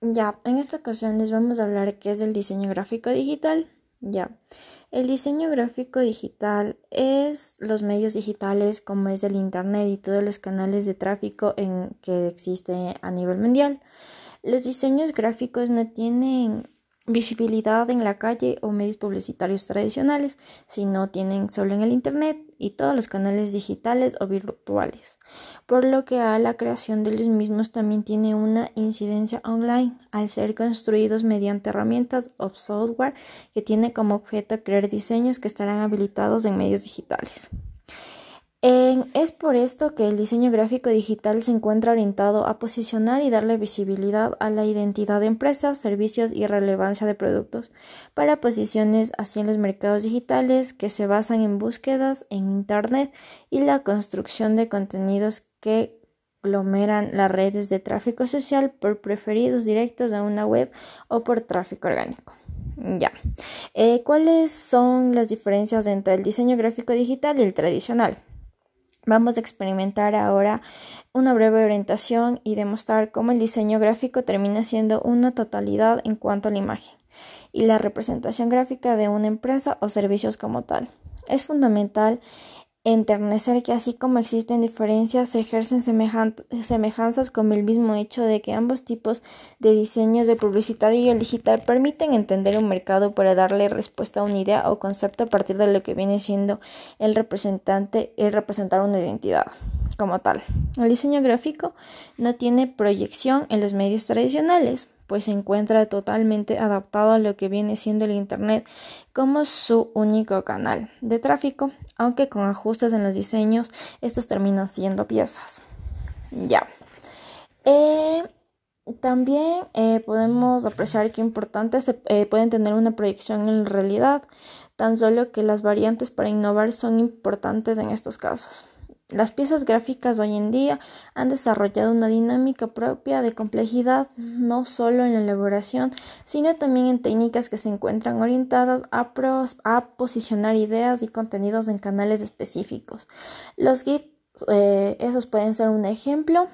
Ya, en esta ocasión les vamos a hablar qué es el diseño gráfico digital. Ya, el diseño gráfico digital es los medios digitales como es el Internet y todos los canales de tráfico en que existe a nivel mundial. Los diseños gráficos no tienen visibilidad en la calle o medios publicitarios tradicionales, sino tienen solo en el Internet y todos los canales digitales o virtuales, por lo que a la creación de los mismos también tiene una incidencia online al ser construidos mediante herramientas o software que tiene como objeto crear diseños que estarán habilitados en medios digitales es por esto que el diseño gráfico digital se encuentra orientado a posicionar y darle visibilidad a la identidad de empresas, servicios y relevancia de productos para posiciones así en los mercados digitales que se basan en búsquedas en Internet y la construcción de contenidos que aglomeran las redes de tráfico social por preferidos directos a una web o por tráfico orgánico. Ya. Eh, ¿Cuáles son las diferencias entre el diseño gráfico digital y el tradicional? Vamos a experimentar ahora una breve orientación y demostrar cómo el diseño gráfico termina siendo una totalidad en cuanto a la imagen y la representación gráfica de una empresa o servicios como tal. Es fundamental enternecer que así como existen diferencias, se ejercen semejanzas como el mismo hecho de que ambos tipos de diseños de publicitario y el digital permiten entender un mercado para darle respuesta a una idea o concepto a partir de lo que viene siendo el representante y representar una identidad como tal. El diseño gráfico no tiene proyección en los medios tradicionales pues se encuentra totalmente adaptado a lo que viene siendo el Internet como su único canal de tráfico, aunque con ajustes en los diseños, estos terminan siendo piezas. Ya. Eh, también eh, podemos apreciar que importantes eh, pueden tener una proyección en realidad, tan solo que las variantes para innovar son importantes en estos casos. Las piezas gráficas hoy en día han desarrollado una dinámica propia de complejidad no solo en la elaboración, sino también en técnicas que se encuentran orientadas a, posicionar ideas y contenidos en canales específicos. Los GIFs, eh, esos pueden ser un ejemplo.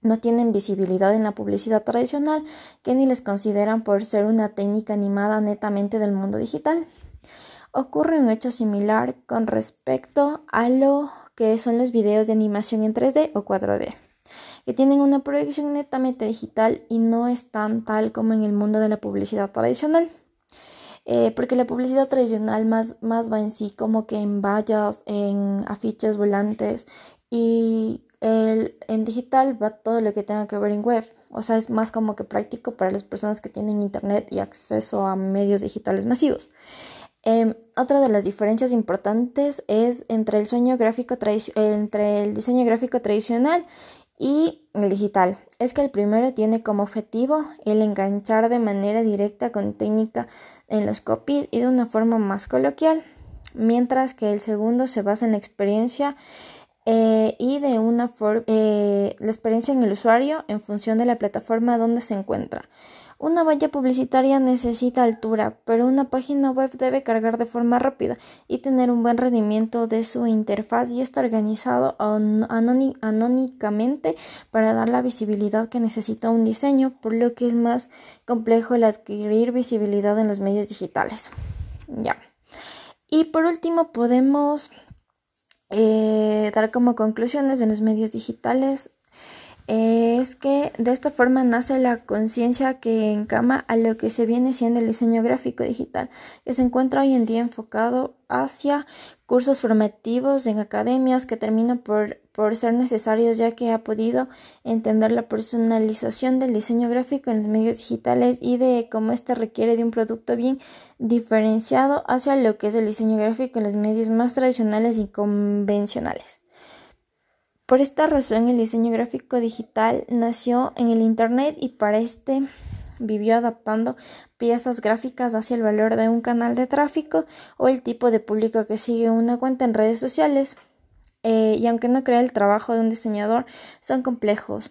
No tienen visibilidad en la publicidad tradicional, que ni les consideran por ser una técnica animada netamente del mundo digital. Ocurre un hecho similar con respecto a lo que son los videos de animación en 3D o 4D, que tienen una proyección netamente digital y no es tan tal como en el mundo de la publicidad tradicional. Eh, porque la publicidad tradicional más, más va en sí como que en vallas, en afiches volantes y el, en digital va todo lo que tenga que ver en web. O sea, es más como que práctico para las personas que tienen internet y acceso a medios digitales masivos. Em, otra de las diferencias importantes es entre el, gráfico diseño gráfico tradicional y el digital. Es que el primero tiene como objetivo el enganchar de manera directa con técnica en los copies y de una forma más coloquial, mientras que el segundo se basa en la experiencia eh, y de una eh, la experiencia en el usuario en función de la plataforma donde se encuentra. Una valla publicitaria necesita altura, pero una página web debe cargar de forma rápida y tener un buen rendimiento de su interfaz y está organizado anónicamente para dar la visibilidad que necesita un diseño, por lo que es más complejo el adquirir visibilidad en los medios digitales. Ya. Y por último podemos eh, dar como conclusiones en los medios digitales es que de esta forma nace la conciencia que encama a lo que se viene siendo el diseño gráfico digital, que se encuentra hoy en día enfocado hacia cursos formativos en academias que terminan por, por ser necesarios ya que ha podido entender la personalización del diseño gráfico en los medios digitales y de cómo éste requiere de un producto bien diferenciado hacia lo que es el diseño gráfico en los medios más tradicionales y convencionales. Por esta razón el diseño gráfico digital nació en el Internet y para este vivió adaptando piezas gráficas hacia el valor de un canal de tráfico o el tipo de público que sigue una cuenta en redes sociales. Eh, y aunque no crea el trabajo de un diseñador, son complejos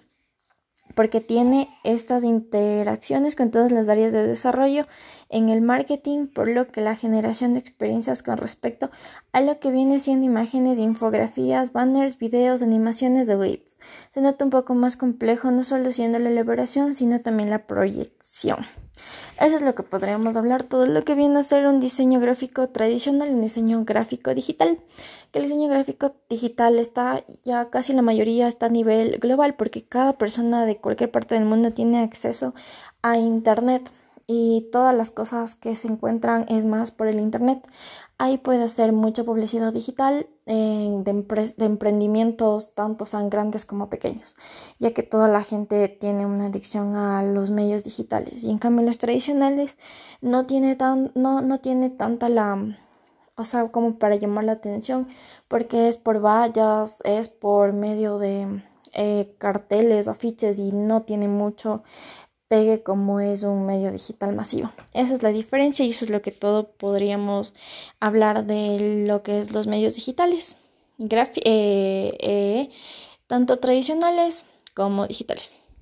porque tiene estas interacciones con todas las áreas de desarrollo en el marketing, por lo que la generación de experiencias con respecto a lo que viene siendo imágenes, infografías, banners, videos, animaciones de webs. Se nota un poco más complejo, no solo siendo la elaboración, sino también la proyección. Eso es lo que podríamos hablar, todo lo que viene a ser un diseño gráfico tradicional y un diseño gráfico digital. Que el diseño gráfico digital está ya casi la mayoría está a nivel global porque cada persona de cualquier parte del mundo tiene acceso a Internet y todas las cosas que se encuentran es más por el Internet. Ahí puede hacer mucha publicidad digital de, emprendimientos tanto sean grandes como pequeños, ya que toda la gente tiene una adicción a los medios digitales y en cambio los tradicionales no tiene, tan, no, no tiene tanta la... O sea, como para llamar la atención, porque es por vallas, es por medio de eh, carteles, afiches y no tiene mucho pegue como es un medio digital masivo. Esa es la diferencia y eso es lo que todo podríamos hablar de lo que es los medios digitales, eh, eh, tanto tradicionales como digitales.